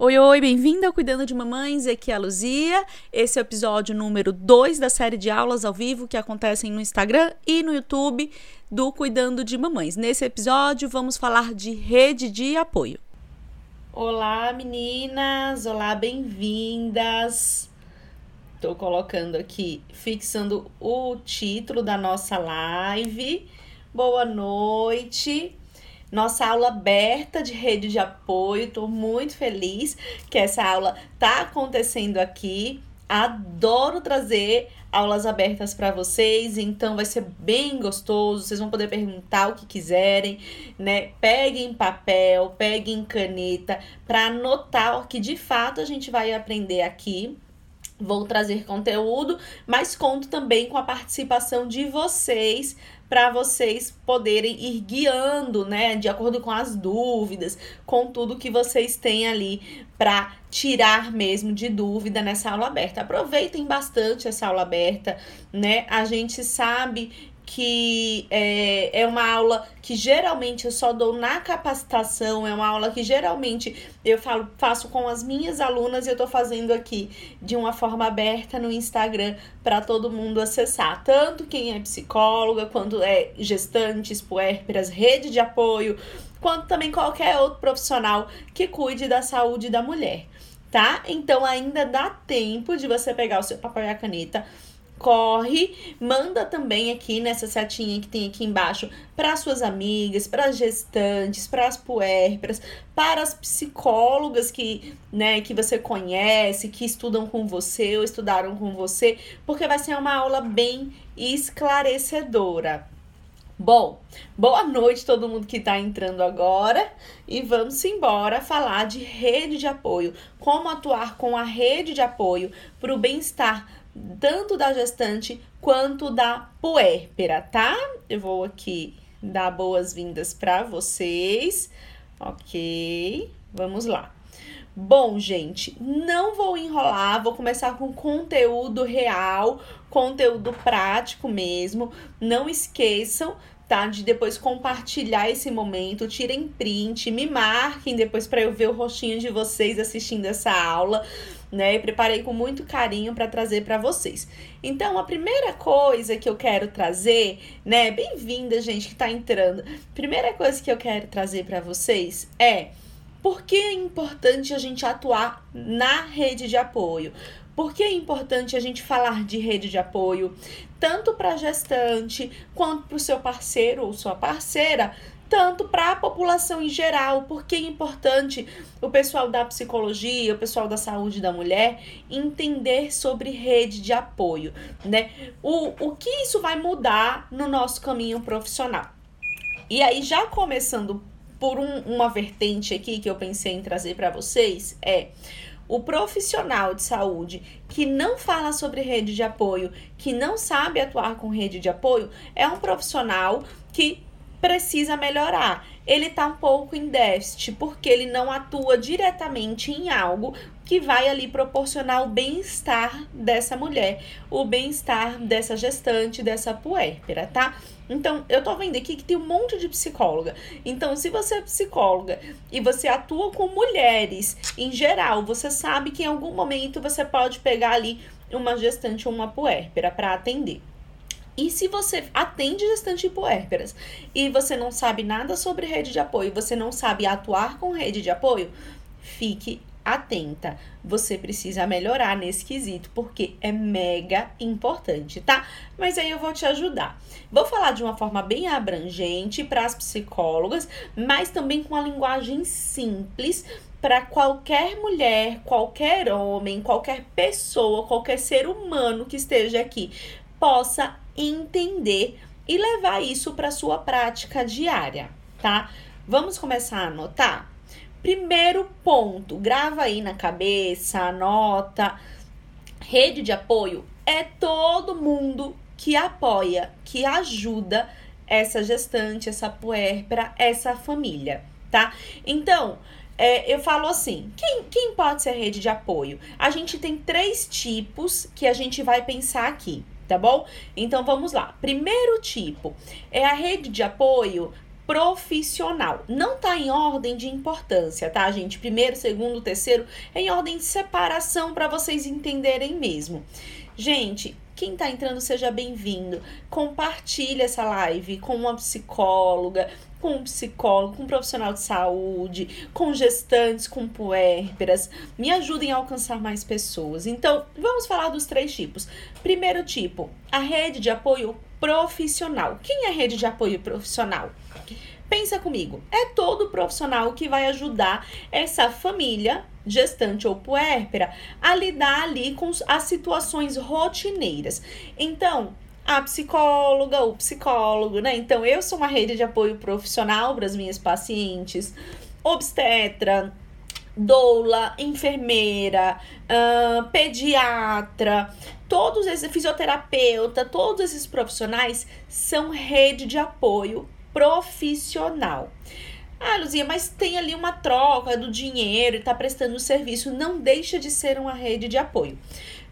Oi, oi, bem-vinda ao Cuidando de Mamães, aqui é a Luzia. Esse é o episódio número 2 da série de aulas ao vivo que acontecem no Instagram e no YouTube do Cuidando de Mamães. Nesse episódio, vamos falar de rede de apoio. Olá, meninas! Olá, bem-vindas! Estou colocando aqui, fixando o título da nossa live. Boa noite! Nossa aula aberta de rede de apoio. Estou muito feliz que essa aula está acontecendo aqui. Adoro trazer aulas abertas para vocês, então vai ser bem gostoso. Vocês vão poder perguntar o que quiserem, né? Peguem papel, peguem caneta para anotar o que de fato a gente vai aprender aqui. Vou trazer conteúdo, mas conto também com a participação de vocês para vocês poderem ir guiando, né, de acordo com as dúvidas, com tudo que vocês têm ali para tirar mesmo de dúvida nessa aula aberta. Aproveitem bastante essa aula aberta, né? A gente sabe que é, é uma aula que geralmente eu só dou na capacitação, é uma aula que geralmente eu falo, faço com as minhas alunas e eu tô fazendo aqui de uma forma aberta no Instagram para todo mundo acessar, tanto quem é psicóloga, quanto é gestantes, puérperas, rede de apoio, quanto também qualquer outro profissional que cuide da saúde da mulher, tá? Então ainda dá tempo de você pegar o seu papel e a caneta corre, manda também aqui nessa setinha que tem aqui embaixo para suas amigas, para as gestantes, para as puérperas, para as psicólogas que, né, que você conhece, que estudam com você ou estudaram com você, porque vai ser uma aula bem esclarecedora. Bom, boa noite todo mundo que está entrando agora e vamos embora falar de rede de apoio, como atuar com a rede de apoio para o bem-estar tanto da gestante quanto da puérpera, tá? Eu vou aqui dar boas-vindas para vocês. Ok, vamos lá. Bom, gente, não vou enrolar, vou começar com conteúdo real, conteúdo prático mesmo. Não esqueçam, tá? De depois compartilhar esse momento, tirem print, me marquem depois para eu ver o rostinho de vocês assistindo essa aula né? E preparei com muito carinho para trazer para vocês. Então, a primeira coisa que eu quero trazer, né? Bem-vinda, gente que está entrando. Primeira coisa que eu quero trazer para vocês é por que é importante a gente atuar na rede de apoio? Por que é importante a gente falar de rede de apoio, tanto para gestante quanto para o seu parceiro ou sua parceira, tanto para a população em geral, porque é importante o pessoal da psicologia, o pessoal da saúde da mulher entender sobre rede de apoio, né? O, o que isso vai mudar no nosso caminho profissional. E aí, já começando por um, uma vertente aqui que eu pensei em trazer para vocês, é o profissional de saúde que não fala sobre rede de apoio, que não sabe atuar com rede de apoio, é um profissional que precisa melhorar. Ele está um pouco em déficit porque ele não atua diretamente em algo que vai ali proporcionar o bem-estar dessa mulher, o bem-estar dessa gestante, dessa puérpera, tá? Então, eu tô vendo aqui que tem um monte de psicóloga. Então, se você é psicóloga e você atua com mulheres em geral, você sabe que em algum momento você pode pegar ali uma gestante ou uma puérpera para atender. E se você atende gestante puérperas e você não sabe nada sobre rede de apoio, você não sabe atuar com rede de apoio, fique atenta. Você precisa melhorar nesse quesito, porque é mega importante, tá? Mas aí eu vou te ajudar. Vou falar de uma forma bem abrangente para as psicólogas, mas também com a linguagem simples para qualquer mulher, qualquer homem, qualquer pessoa, qualquer ser humano que esteja aqui possa entender e levar isso para sua prática diária, tá? Vamos começar a anotar? Primeiro ponto, grava aí na cabeça, anota. Rede de apoio é todo mundo que apoia, que ajuda essa gestante, essa puérpera, essa família, tá? Então, é, eu falo assim: quem, quem pode ser rede de apoio? A gente tem três tipos que a gente vai pensar aqui tá bom? Então vamos lá. Primeiro tipo é a rede de apoio profissional. Não tá em ordem de importância, tá, gente? Primeiro, segundo, terceiro, é em ordem de separação para vocês entenderem mesmo. Gente, quem está entrando, seja bem-vindo. Compartilhe essa live com uma psicóloga, com um psicólogo, com um profissional de saúde, com gestantes, com puérperas. Me ajudem a alcançar mais pessoas. Então, vamos falar dos três tipos. Primeiro tipo, a rede de apoio profissional. Quem é a rede de apoio profissional? Pensa comigo, é todo profissional que vai ajudar essa família gestante ou puérpera a lidar ali com as situações rotineiras. Então, a psicóloga, o psicólogo, né? Então, eu sou uma rede de apoio profissional para as minhas pacientes, obstetra, doula, enfermeira, uh, pediatra, todos esses fisioterapeuta, todos esses profissionais são rede de apoio profissional. Ah, Luzia, mas tem ali uma troca do dinheiro e está prestando serviço. Não deixa de ser uma rede de apoio.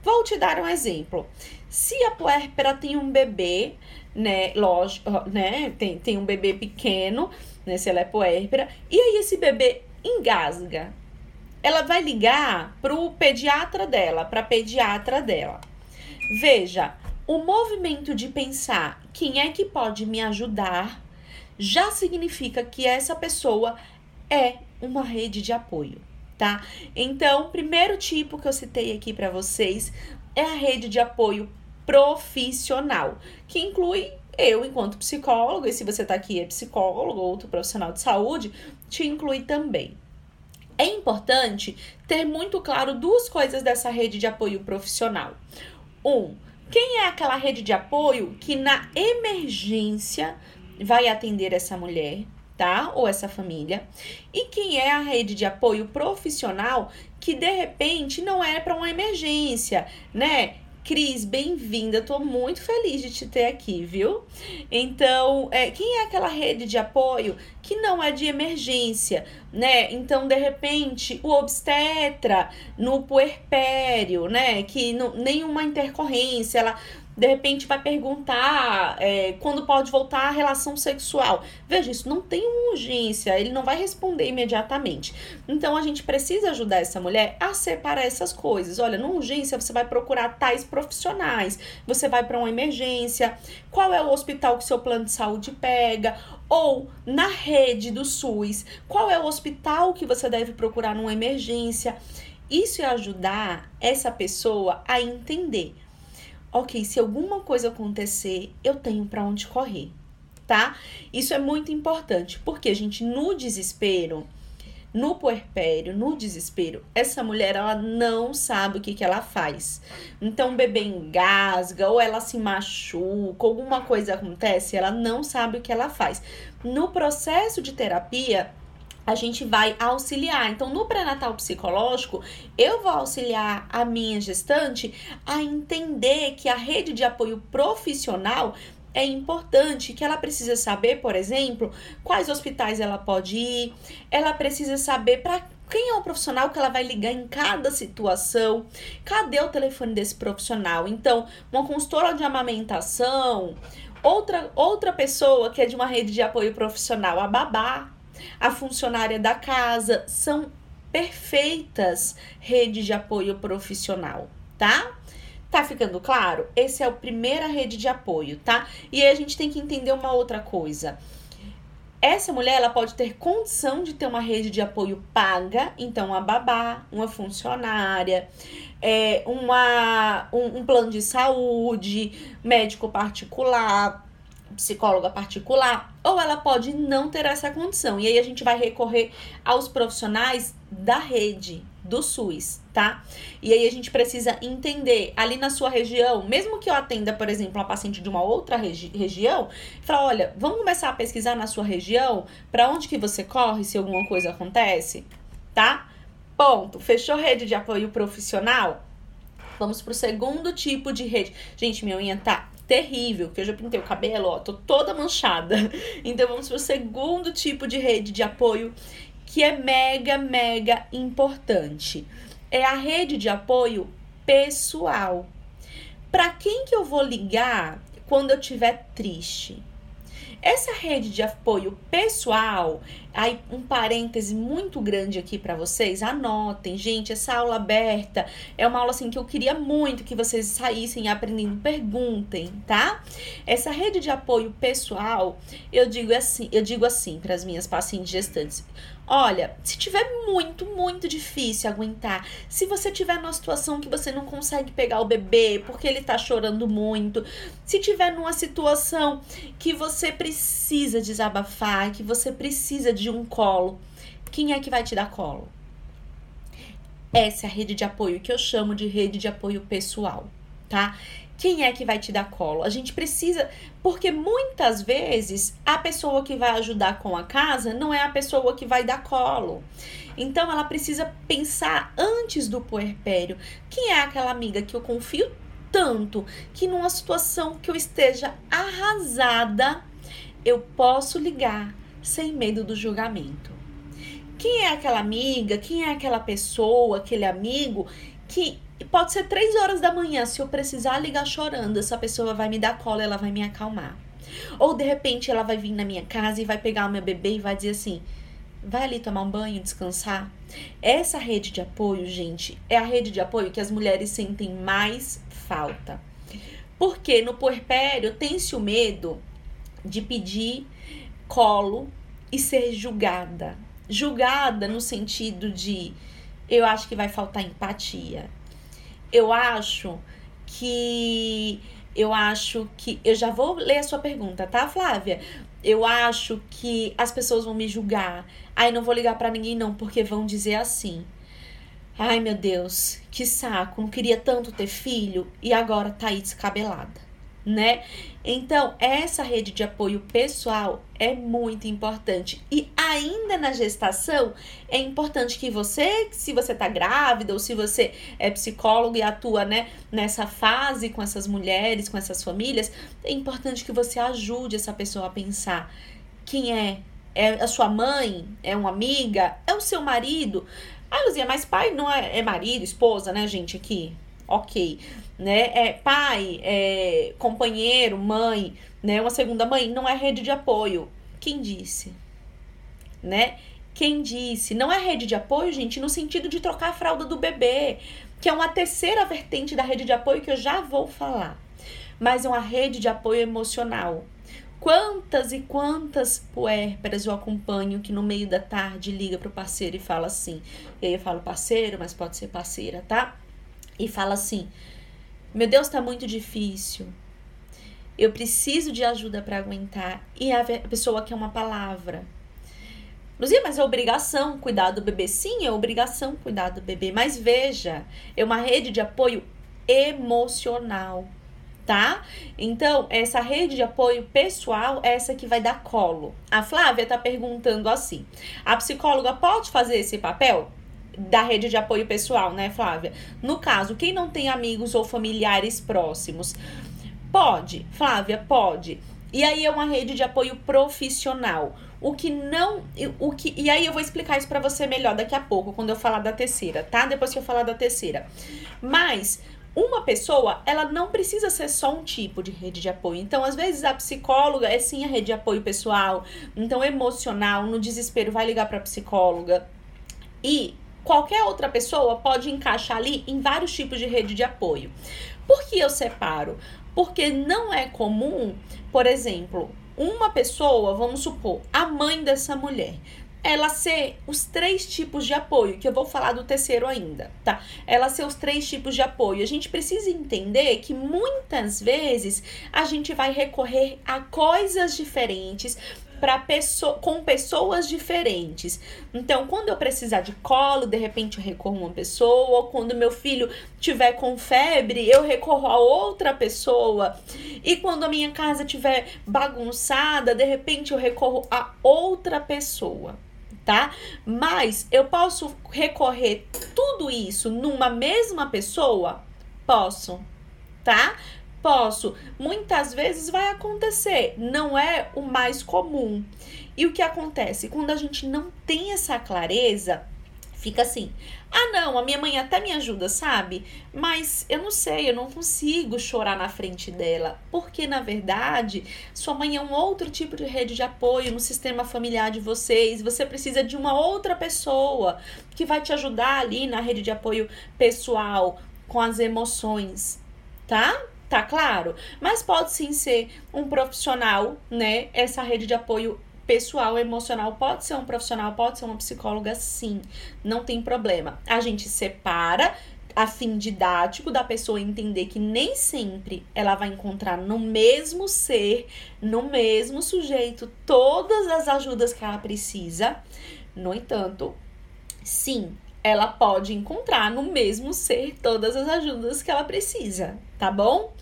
Vou te dar um exemplo. Se a puérpera tem um bebê, né, lógico, né, tem, tem um bebê pequeno, né, se ela é puérpera, e aí esse bebê engasga, ela vai ligar para o pediatra dela, para a pediatra dela. Veja, o movimento de pensar quem é que pode me ajudar já significa que essa pessoa é uma rede de apoio, tá? Então, primeiro tipo que eu citei aqui para vocês é a rede de apoio profissional, que inclui eu enquanto psicólogo, e se você tá aqui é psicólogo ou outro profissional de saúde, te inclui também. É importante ter muito claro duas coisas dessa rede de apoio profissional. Um, quem é aquela rede de apoio que na emergência vai atender essa mulher, tá? Ou essa família. E quem é a rede de apoio profissional que de repente não é para uma emergência, né? Cris, bem-vinda. Tô muito feliz de te ter aqui, viu? Então, é, quem é aquela rede de apoio que não é de emergência, né? Então, de repente, o obstetra no puerpério, né? Que não, nenhuma intercorrência, ela de repente vai perguntar é, quando pode voltar a relação sexual. Veja, isso não tem uma urgência, ele não vai responder imediatamente. Então a gente precisa ajudar essa mulher a separar essas coisas. Olha, numa urgência você vai procurar tais profissionais, você vai para uma emergência, qual é o hospital que seu plano de saúde pega, ou na rede do SUS, qual é o hospital que você deve procurar numa emergência. Isso é ajudar essa pessoa a entender ok, se alguma coisa acontecer, eu tenho para onde correr, tá? Isso é muito importante, porque, gente, no desespero, no puerpério, no desespero, essa mulher ela não sabe o que, que ela faz. Então o bebê engasga, ou ela se machuca, alguma coisa acontece, ela não sabe o que ela faz. No processo de terapia, a gente vai auxiliar. Então, no pré-natal psicológico, eu vou auxiliar a minha gestante a entender que a rede de apoio profissional é importante, que ela precisa saber, por exemplo, quais hospitais ela pode ir, ela precisa saber para quem é o profissional que ela vai ligar em cada situação? Cadê o telefone desse profissional? Então, uma consultora de amamentação, outra outra pessoa que é de uma rede de apoio profissional, a babá, a funcionária da casa, são perfeitas redes de apoio profissional, tá? Tá ficando claro? Esse é a primeira rede de apoio, tá? E aí a gente tem que entender uma outra coisa. Essa mulher ela pode ter condição de ter uma rede de apoio paga, então a babá, uma funcionária, é, uma, um, um plano de saúde, médico particular, psicóloga particular, ou ela pode não ter essa condição. E aí a gente vai recorrer aos profissionais da rede do SUS, tá? E aí a gente precisa entender ali na sua região, mesmo que eu atenda, por exemplo, uma paciente de uma outra regi região, falar, olha, vamos começar a pesquisar na sua região, para onde que você corre se alguma coisa acontece, tá? Ponto. Fechou rede de apoio profissional? Vamos pro segundo tipo de rede. Gente, minha unha tá terrível, que eu já pintei o cabelo, ó, tô toda manchada. Então vamos pro segundo tipo de rede de apoio que é mega, mega importante. É a rede de apoio pessoal. Para quem que eu vou ligar quando eu estiver triste? Essa rede de apoio pessoal, aí um parêntese muito grande aqui para vocês, anotem, gente, essa aula aberta é uma aula assim que eu queria muito que vocês saíssem aprendendo, perguntem, tá? Essa rede de apoio pessoal, eu digo assim, eu digo assim para as minhas pacientes gestantes, Olha, se tiver muito, muito difícil aguentar, se você tiver numa situação que você não consegue pegar o bebê porque ele tá chorando muito, se tiver numa situação que você precisa desabafar, que você precisa de um colo, quem é que vai te dar colo? Essa é a rede de apoio que eu chamo de rede de apoio pessoal, tá? quem é que vai te dar colo? A gente precisa, porque muitas vezes a pessoa que vai ajudar com a casa não é a pessoa que vai dar colo. Então ela precisa pensar antes do puerpério. Quem é aquela amiga que eu confio tanto que numa situação que eu esteja arrasada, eu posso ligar sem medo do julgamento? Quem é aquela amiga? Quem é aquela pessoa, aquele amigo que pode ser três horas da manhã, se eu precisar ligar chorando, essa pessoa vai me dar cola, ela vai me acalmar. Ou de repente ela vai vir na minha casa e vai pegar o meu bebê e vai dizer assim: vai ali tomar um banho, descansar. Essa rede de apoio, gente, é a rede de apoio que as mulheres sentem mais falta. Porque no puerpério tem-se o medo de pedir colo e ser julgada. Julgada no sentido de eu acho que vai faltar empatia eu acho que eu acho que eu já vou ler a sua pergunta, tá, Flávia? Eu acho que as pessoas vão me julgar. Ai, não vou ligar para ninguém não, porque vão dizer assim: "Ai, meu Deus, que saco, não queria tanto ter filho e agora tá aí descabelada" né? Então, essa rede de apoio pessoal é muito importante. E ainda na gestação, é importante que você, se você tá grávida ou se você é psicólogo e atua, né, nessa fase com essas mulheres, com essas famílias, é importante que você ajude essa pessoa a pensar quem é é a sua mãe, é uma amiga, é o seu marido. Ah, Luzia, mas pai não é, é marido, esposa, né, gente, aqui? ok, né? É pai, é companheiro, mãe, né? Uma segunda mãe não é rede de apoio. Quem disse? Né? Quem disse? Não é rede de apoio, gente, no sentido de trocar a fralda do bebê, que é uma terceira vertente da rede de apoio que eu já vou falar. Mas é uma rede de apoio emocional. Quantas e quantas puérperas eu acompanho que no meio da tarde liga pro parceiro e fala assim. E aí eu falo parceiro, mas pode ser parceira, tá? e fala assim: Meu Deus, tá muito difícil. Eu preciso de ajuda para aguentar. E a pessoa quer uma palavra. Luzia, mas é obrigação cuidar do bebê. Sim, é obrigação cuidar do bebê. Mas veja, é uma rede de apoio emocional, tá? Então, essa rede de apoio pessoal é essa que vai dar colo. A Flávia tá perguntando assim: a psicóloga pode fazer esse papel? Da rede de apoio pessoal, né, Flávia? No caso, quem não tem amigos ou familiares próximos, pode, Flávia, pode. E aí é uma rede de apoio profissional. O que não, o que e aí eu vou explicar isso para você melhor daqui a pouco, quando eu falar da terceira, tá? Depois que eu falar da terceira. Mas uma pessoa, ela não precisa ser só um tipo de rede de apoio. Então, às vezes, a psicóloga é sim a rede de apoio pessoal. Então, emocional, no desespero, vai ligar para psicóloga. E qualquer outra pessoa pode encaixar ali em vários tipos de rede de apoio. Por que eu separo? Porque não é comum, por exemplo, uma pessoa, vamos supor, a mãe dessa mulher, ela ser os três tipos de apoio, que eu vou falar do terceiro ainda, tá? Ela ser os três tipos de apoio. A gente precisa entender que muitas vezes a gente vai recorrer a coisas diferentes para pessoa, com pessoas diferentes. Então, quando eu precisar de colo, de repente eu recorro a uma pessoa, ou quando meu filho tiver com febre, eu recorro a outra pessoa. E quando a minha casa tiver bagunçada, de repente eu recorro a outra pessoa. Tá? Mas eu posso recorrer tudo isso numa mesma pessoa? Posso, tá? Posso. Muitas vezes vai acontecer, não é o mais comum. E o que acontece? Quando a gente não tem essa clareza, fica assim: ah, não, a minha mãe até me ajuda, sabe? Mas eu não sei, eu não consigo chorar na frente dela. Porque, na verdade, sua mãe é um outro tipo de rede de apoio no sistema familiar de vocês. Você precisa de uma outra pessoa que vai te ajudar ali na rede de apoio pessoal, com as emoções, tá? Tá claro? Mas pode sim ser um profissional, né? Essa rede de apoio pessoal emocional pode ser um profissional, pode ser uma psicóloga, sim, não tem problema. A gente separa a fim didático da pessoa entender que nem sempre ela vai encontrar no mesmo ser, no mesmo sujeito, todas as ajudas que ela precisa. No entanto, sim, ela pode encontrar no mesmo ser todas as ajudas que ela precisa, tá bom?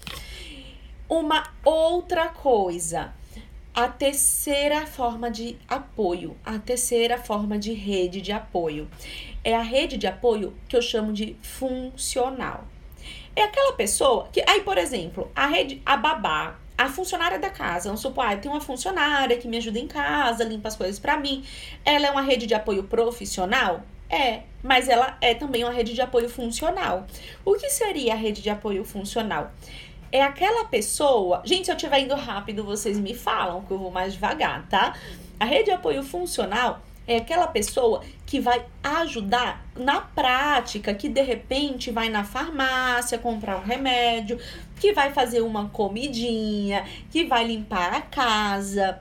Uma outra coisa a terceira forma de apoio, a terceira forma de rede de apoio é a rede de apoio que eu chamo de funcional. É aquela pessoa que, aí, por exemplo, a rede, a babá, a funcionária da casa, vamos supor, ah, tem uma funcionária que me ajuda em casa, limpa as coisas para mim. Ela é uma rede de apoio profissional? É, mas ela é também uma rede de apoio funcional. O que seria a rede de apoio funcional? é aquela pessoa. Gente, se eu estiver indo rápido, vocês me falam que eu vou mais devagar, tá? A rede de apoio funcional é aquela pessoa que vai ajudar na prática, que de repente vai na farmácia comprar um remédio, que vai fazer uma comidinha, que vai limpar a casa,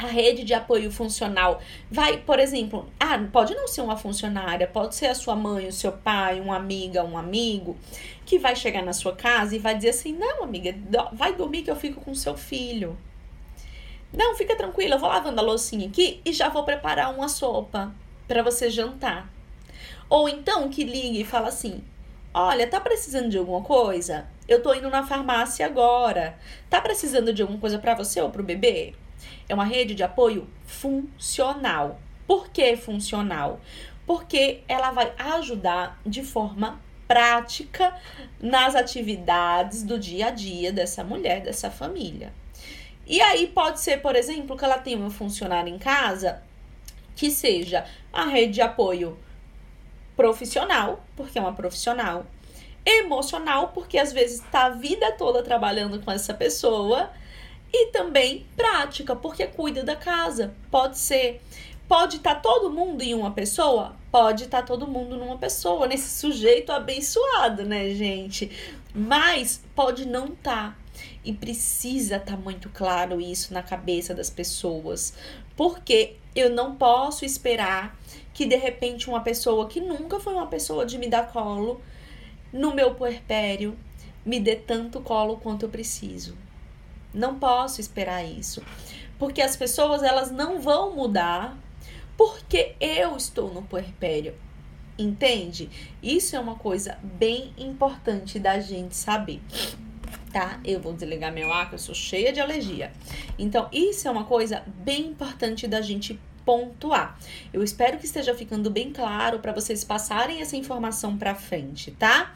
a rede de apoio funcional vai, por exemplo, ah, pode não ser uma funcionária, pode ser a sua mãe, o seu pai, uma amiga, um amigo, que vai chegar na sua casa e vai dizer assim: não, amiga, vai dormir que eu fico com seu filho. Não, fica tranquila, eu vou lavando a loucinha aqui e já vou preparar uma sopa para você jantar. Ou então que ligue e fala assim: Olha, tá precisando de alguma coisa? Eu tô indo na farmácia agora. Tá precisando de alguma coisa para você ou pro bebê? É uma rede de apoio funcional. Por que funcional? Porque ela vai ajudar de forma prática nas atividades do dia a dia dessa mulher, dessa família. E aí pode ser, por exemplo, que ela tenha um funcionário em casa que seja a rede de apoio profissional, porque é uma profissional, emocional, porque às vezes está a vida toda trabalhando com essa pessoa e também prática, porque cuida da casa. Pode ser. Pode estar tá todo mundo em uma pessoa? Pode estar tá todo mundo numa pessoa, nesse sujeito abençoado, né, gente? Mas pode não estar. Tá. E precisa estar tá muito claro isso na cabeça das pessoas. Porque eu não posso esperar que de repente uma pessoa que nunca foi uma pessoa de me dar colo no meu puerpério me dê tanto colo quanto eu preciso. Não posso esperar isso. Porque as pessoas elas não vão mudar porque eu estou no puerpério. Entende? Isso é uma coisa bem importante da gente saber. Tá? Eu vou desligar meu ar, que eu sou cheia de alergia. Então, isso é uma coisa bem importante da gente pontuar. Eu espero que esteja ficando bem claro para vocês passarem essa informação para frente, tá?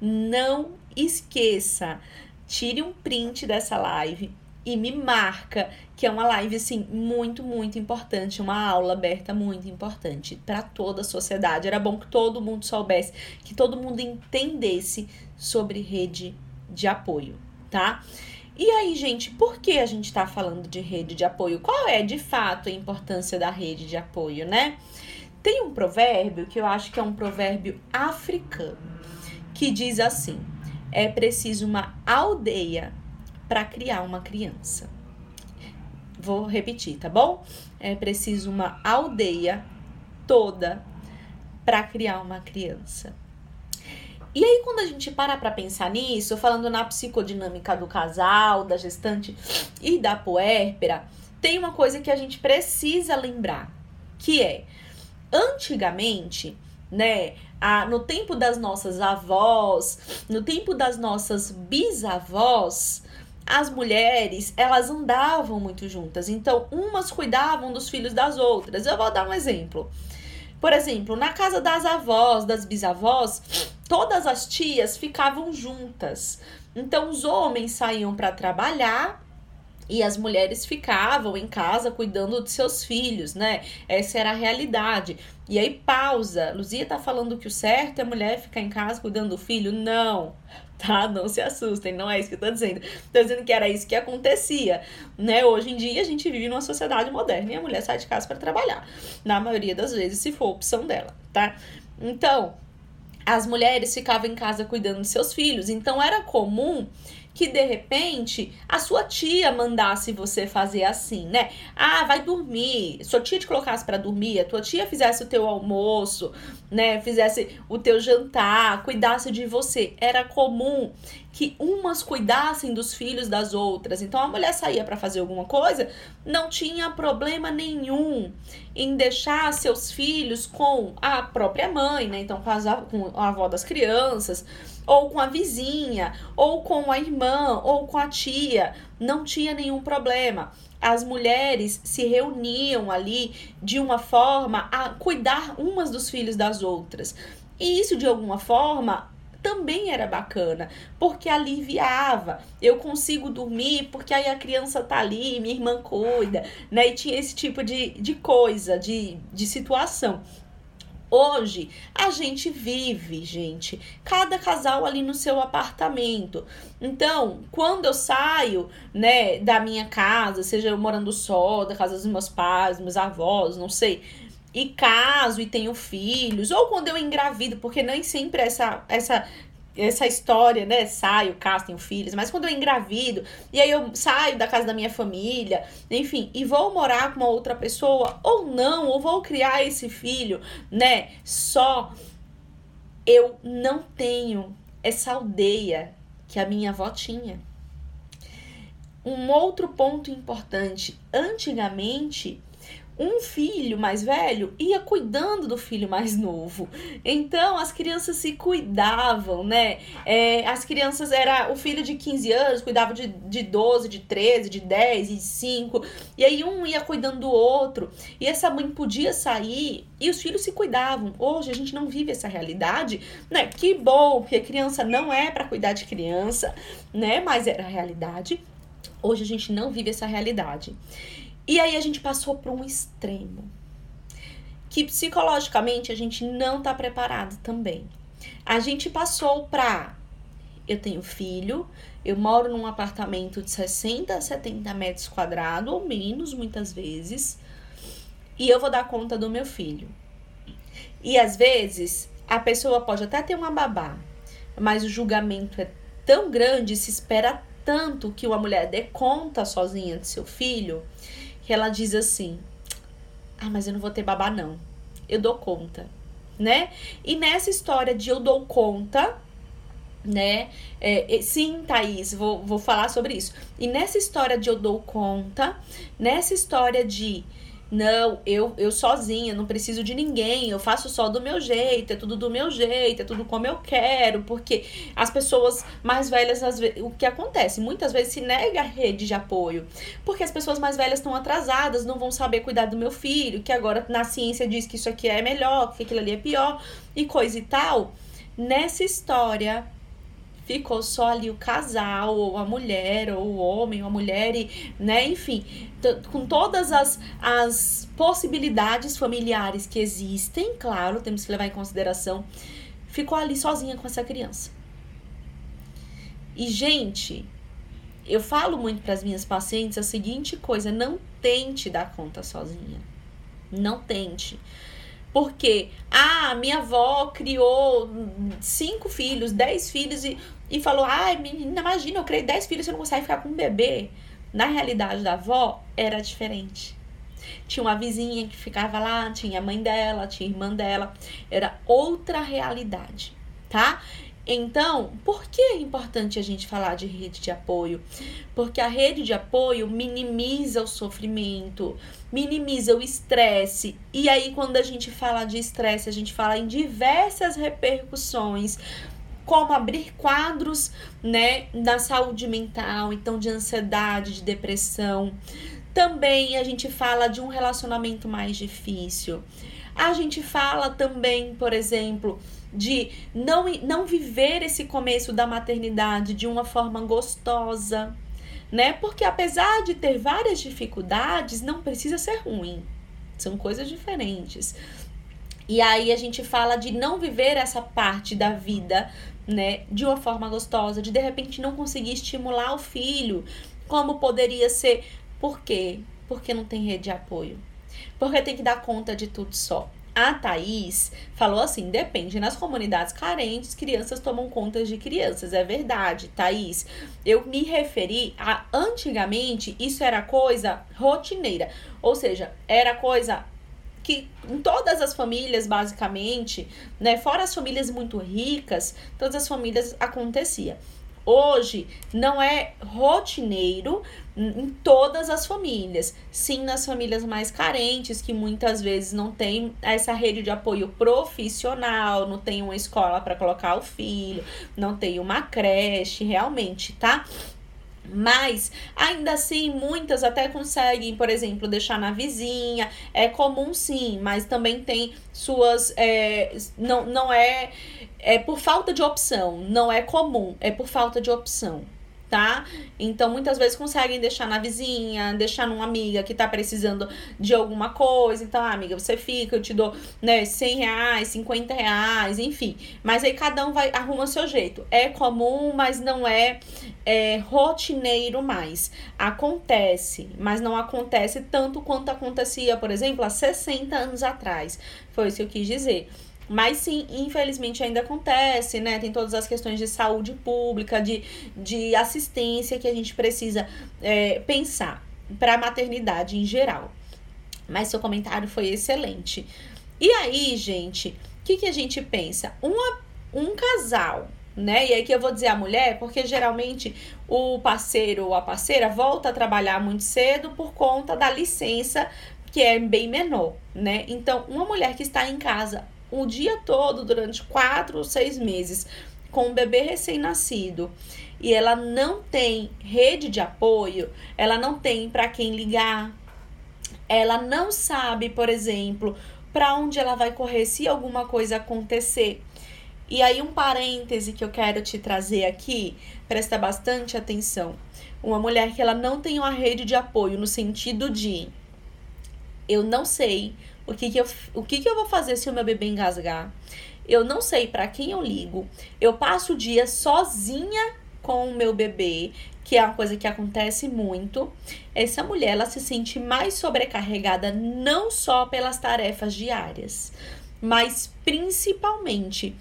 Não esqueça tire um print dessa live e me marca que é uma live assim muito, muito importante, uma aula aberta muito importante para toda a sociedade. Era bom que todo mundo soubesse, que todo mundo entendesse sobre rede de apoio, tá? E aí, gente, por que a gente está falando de rede de apoio? Qual é de fato a importância da rede de apoio, né? Tem um provérbio que eu acho que é um provérbio africano que diz assim: é preciso uma aldeia para criar uma criança. Vou repetir, tá bom? É preciso uma aldeia toda para criar uma criança. E aí, quando a gente para para pensar nisso, falando na psicodinâmica do casal, da gestante e da puérpera, tem uma coisa que a gente precisa lembrar, que é, antigamente, né, no tempo das nossas avós, no tempo das nossas bisavós, as mulheres, elas andavam muito juntas. Então, umas cuidavam dos filhos das outras. Eu vou dar um exemplo. Por exemplo, na casa das avós, das bisavós, todas as tias ficavam juntas. Então, os homens saíam para trabalhar e as mulheres ficavam em casa cuidando de seus filhos, né? Essa era a realidade. E aí pausa. Luzia tá falando que o certo é a mulher ficar em casa cuidando do filho? Não. Tá? Não se assustem, não é isso que eu tô dizendo. Tô dizendo que era isso que acontecia, né? Hoje em dia a gente vive numa sociedade moderna e a mulher sai de casa para trabalhar, na maioria das vezes, se for opção dela, tá? Então, as mulheres ficavam em casa cuidando de seus filhos, então era comum que de repente a sua tia mandasse você fazer assim, né? Ah, vai dormir. Sua tia te colocasse para dormir, a tua tia fizesse o teu almoço, né? Fizesse o teu jantar, cuidasse de você. Era comum que umas cuidassem dos filhos das outras. Então a mulher saía para fazer alguma coisa, não tinha problema nenhum em deixar seus filhos com a própria mãe, né? Então com, as, com a avó das crianças ou com a vizinha, ou com a irmã, ou com a tia, não tinha nenhum problema. As mulheres se reuniam ali de uma forma a cuidar umas dos filhos das outras. E isso, de alguma forma, também era bacana, porque aliviava. Eu consigo dormir porque aí a criança tá ali, minha irmã cuida, né? E tinha esse tipo de, de coisa, de, de situação. Hoje a gente vive, gente, cada casal ali no seu apartamento. Então, quando eu saio, né, da minha casa, seja eu morando só, da casa dos meus pais, meus avós, não sei, e caso e tenho filhos, ou quando eu engravido, porque nem sempre essa essa essa história, né? Saio, caso, tenho filhos, mas quando eu engravido, e aí eu saio da casa da minha família, enfim, e vou morar com uma outra pessoa, ou não, ou vou criar esse filho, né? Só eu não tenho essa aldeia que a minha avó tinha. Um outro ponto importante: antigamente um filho mais velho ia cuidando do filho mais novo. Então as crianças se cuidavam, né? É, as crianças era o filho de 15 anos, cuidava de, de 12, de 13, de 10 e 5. E aí um ia cuidando do outro. E essa mãe podia sair e os filhos se cuidavam. Hoje a gente não vive essa realidade, né? Que bom, porque criança não é para cuidar de criança, né? Mas era a realidade. Hoje a gente não vive essa realidade. E aí a gente passou para um extremo que psicologicamente a gente não tá preparado também. A gente passou para eu tenho filho, eu moro num apartamento de 60 a 70 metros quadrados ou menos muitas vezes, e eu vou dar conta do meu filho. E às vezes a pessoa pode até ter uma babá, mas o julgamento é tão grande, se espera tanto que uma mulher dê conta sozinha de seu filho, que ela diz assim: Ah, mas eu não vou ter babá, não. Eu dou conta, né? E nessa história de eu dou conta, né? É, sim, Thaís, vou, vou falar sobre isso. E nessa história de eu dou conta, nessa história de não, eu, eu sozinha, não preciso de ninguém, eu faço só do meu jeito, é tudo do meu jeito, é tudo como eu quero, porque as pessoas mais velhas, vezes, o que acontece? Muitas vezes se nega a rede de apoio, porque as pessoas mais velhas estão atrasadas, não vão saber cuidar do meu filho, que agora na ciência diz que isso aqui é melhor, que aquilo ali é pior, e coisa e tal. Nessa história, ficou só ali o casal, ou a mulher, ou o homem, ou a mulher, e, né, enfim, com todas as, as possibilidades familiares que existem, claro, temos que levar em consideração, ficou ali sozinha com essa criança. E, gente, eu falo muito para as minhas pacientes a seguinte coisa: não tente dar conta sozinha. Não tente. Porque, ah, minha avó criou cinco filhos, dez filhos e, e falou: ai, menina, imagina, eu criei dez filhos e você não consegue ficar com um bebê. Na realidade da avó, era diferente. Tinha uma vizinha que ficava lá, tinha a mãe dela, tinha a irmã dela. Era outra realidade, tá? Então, por que é importante a gente falar de rede de apoio? Porque a rede de apoio minimiza o sofrimento, minimiza o estresse. E aí, quando a gente fala de estresse, a gente fala em diversas repercussões, como abrir quadros, né, na saúde mental, então de ansiedade, de depressão. Também a gente fala de um relacionamento mais difícil. A gente fala também, por exemplo, de não, não viver esse começo da maternidade de uma forma gostosa. né? Porque apesar de ter várias dificuldades, não precisa ser ruim. São coisas diferentes. E aí a gente fala de não viver essa parte da vida, né, de uma forma gostosa, de de repente não conseguir estimular o filho como poderia ser. Por quê? Porque não tem rede de apoio. Porque tem que dar conta de tudo só. A Thaís falou assim: depende, nas comunidades carentes, crianças tomam conta de crianças. É verdade, Thaís. Eu me referi a antigamente, isso era coisa rotineira. Ou seja, era coisa que em todas as famílias, basicamente, né? Fora as famílias muito ricas, todas as famílias acontecia. Hoje não é rotineiro em todas as famílias, sim nas famílias mais carentes, que muitas vezes não tem essa rede de apoio profissional, não tem uma escola para colocar o filho, não tem uma creche, realmente, tá? Mas ainda assim, muitas até conseguem, por exemplo, deixar na vizinha. É comum sim, mas também tem suas. É, não, não é, é por falta de opção. Não é comum, é por falta de opção tá? Então, muitas vezes conseguem deixar na vizinha, deixar numa amiga que tá precisando de alguma coisa. Então, ah, amiga, você fica, eu te dou, né, 100 reais, 50 reais, enfim. Mas aí cada um vai, arruma seu jeito. É comum, mas não é, é rotineiro mais. Acontece, mas não acontece tanto quanto acontecia, por exemplo, há 60 anos atrás. Foi isso que eu quis dizer. Mas sim, infelizmente ainda acontece, né? Tem todas as questões de saúde pública, de, de assistência que a gente precisa é, pensar para a maternidade em geral. Mas seu comentário foi excelente. E aí, gente, o que, que a gente pensa? Uma, um casal né? E aí que eu vou dizer a mulher, porque geralmente o parceiro ou a parceira volta a trabalhar muito cedo por conta da licença que é bem menor, né? Então, uma mulher que está em casa o dia todo durante quatro ou seis meses com um bebê recém-nascido e ela não tem rede de apoio, ela não tem para quem ligar, ela não sabe, por exemplo, para onde ela vai correr se alguma coisa acontecer. E aí, um parêntese que eu quero te trazer aqui, presta bastante atenção. Uma mulher que ela não tem uma rede de apoio no sentido de eu não sei o que, que, eu, o que, que eu vou fazer se o meu bebê engasgar? Eu não sei para quem eu ligo. Eu passo o dia sozinha com o meu bebê, que é uma coisa que acontece muito. Essa mulher ela se sente mais sobrecarregada não só pelas tarefas diárias, mas principalmente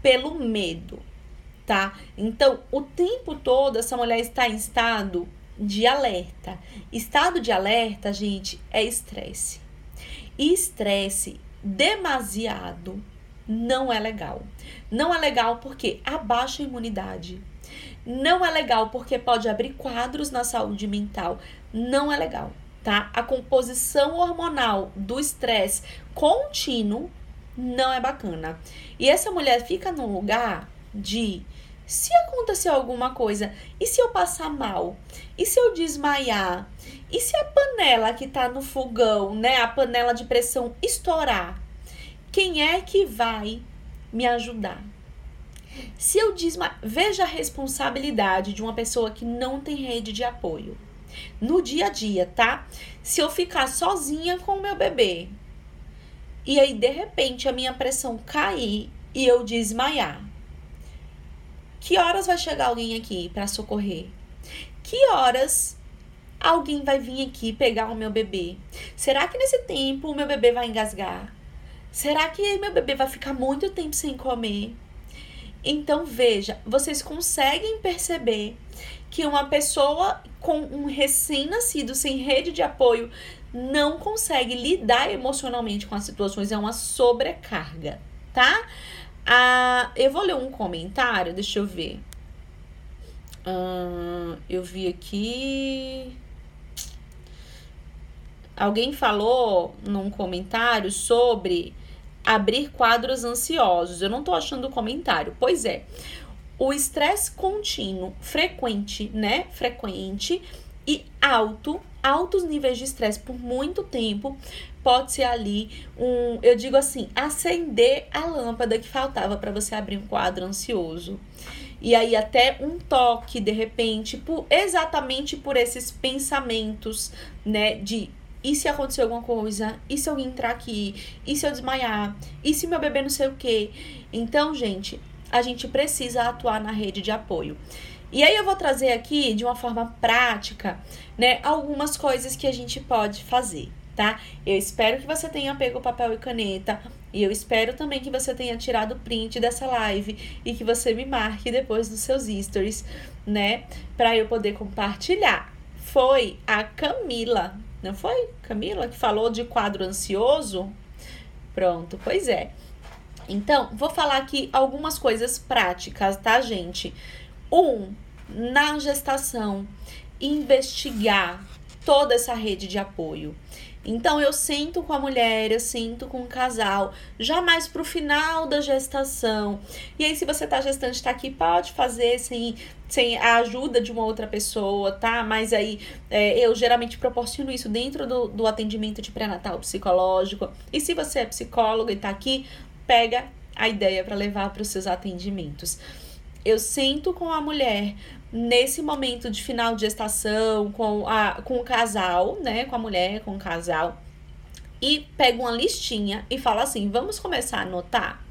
pelo medo, tá? Então, o tempo todo essa mulher está em estado de alerta. Estado de alerta, gente, é estresse. Estresse demasiado não é legal. Não é legal porque abaixa a imunidade. Não é legal porque pode abrir quadros na saúde mental. Não é legal, tá? A composição hormonal do estresse contínuo não é bacana. E essa mulher fica num lugar de se acontecer alguma coisa, e se eu passar mal? E se eu desmaiar? E se a panela que tá no fogão, né, a panela de pressão estourar? Quem é que vai me ajudar? Se eu desmaiar, veja a responsabilidade de uma pessoa que não tem rede de apoio. No dia a dia, tá? Se eu ficar sozinha com o meu bebê e aí de repente a minha pressão cair e eu desmaiar, que horas vai chegar alguém aqui para socorrer? Que horas alguém vai vir aqui pegar o meu bebê? Será que nesse tempo o meu bebê vai engasgar? Será que meu bebê vai ficar muito tempo sem comer? Então veja, vocês conseguem perceber que uma pessoa com um recém-nascido sem rede de apoio não consegue lidar emocionalmente com as situações, é uma sobrecarga, tá? Ah, eu vou ler um comentário, deixa eu ver. Ah, eu vi aqui. Alguém falou num comentário sobre abrir quadros ansiosos. Eu não tô achando o comentário. Pois é. O estresse contínuo, frequente, né? Frequente e alto altos níveis de estresse por muito tempo, pode ser ali um, eu digo assim, acender a lâmpada que faltava para você abrir um quadro ansioso. E aí até um toque de repente, por exatamente por esses pensamentos, né, de e se acontecer alguma coisa? E se alguém entrar aqui? E se eu desmaiar? E se meu bebê não sei o quê? Então, gente, a gente precisa atuar na rede de apoio. E aí eu vou trazer aqui de uma forma prática, né, algumas coisas que a gente pode fazer, tá? Eu espero que você tenha pego papel e caneta e eu espero também que você tenha tirado print dessa live e que você me marque depois nos seus stories, né, para eu poder compartilhar. Foi a Camila, não foi? Camila que falou de quadro ansioso? Pronto, pois é. Então, vou falar aqui algumas coisas práticas, tá, gente? Um, na gestação, investigar toda essa rede de apoio. Então eu sinto com a mulher, eu sinto com o casal, jamais pro final da gestação. E aí, se você tá gestante, tá aqui, pode fazer sem, sem a ajuda de uma outra pessoa, tá? Mas aí é, eu geralmente proporciono isso dentro do, do atendimento de pré-natal psicológico. E se você é psicólogo e tá aqui, pega a ideia para levar para os seus atendimentos. Eu sinto com a mulher nesse momento de final de gestação, com, a, com o casal, né? Com a mulher, com o casal, e pego uma listinha e falo assim: vamos começar a anotar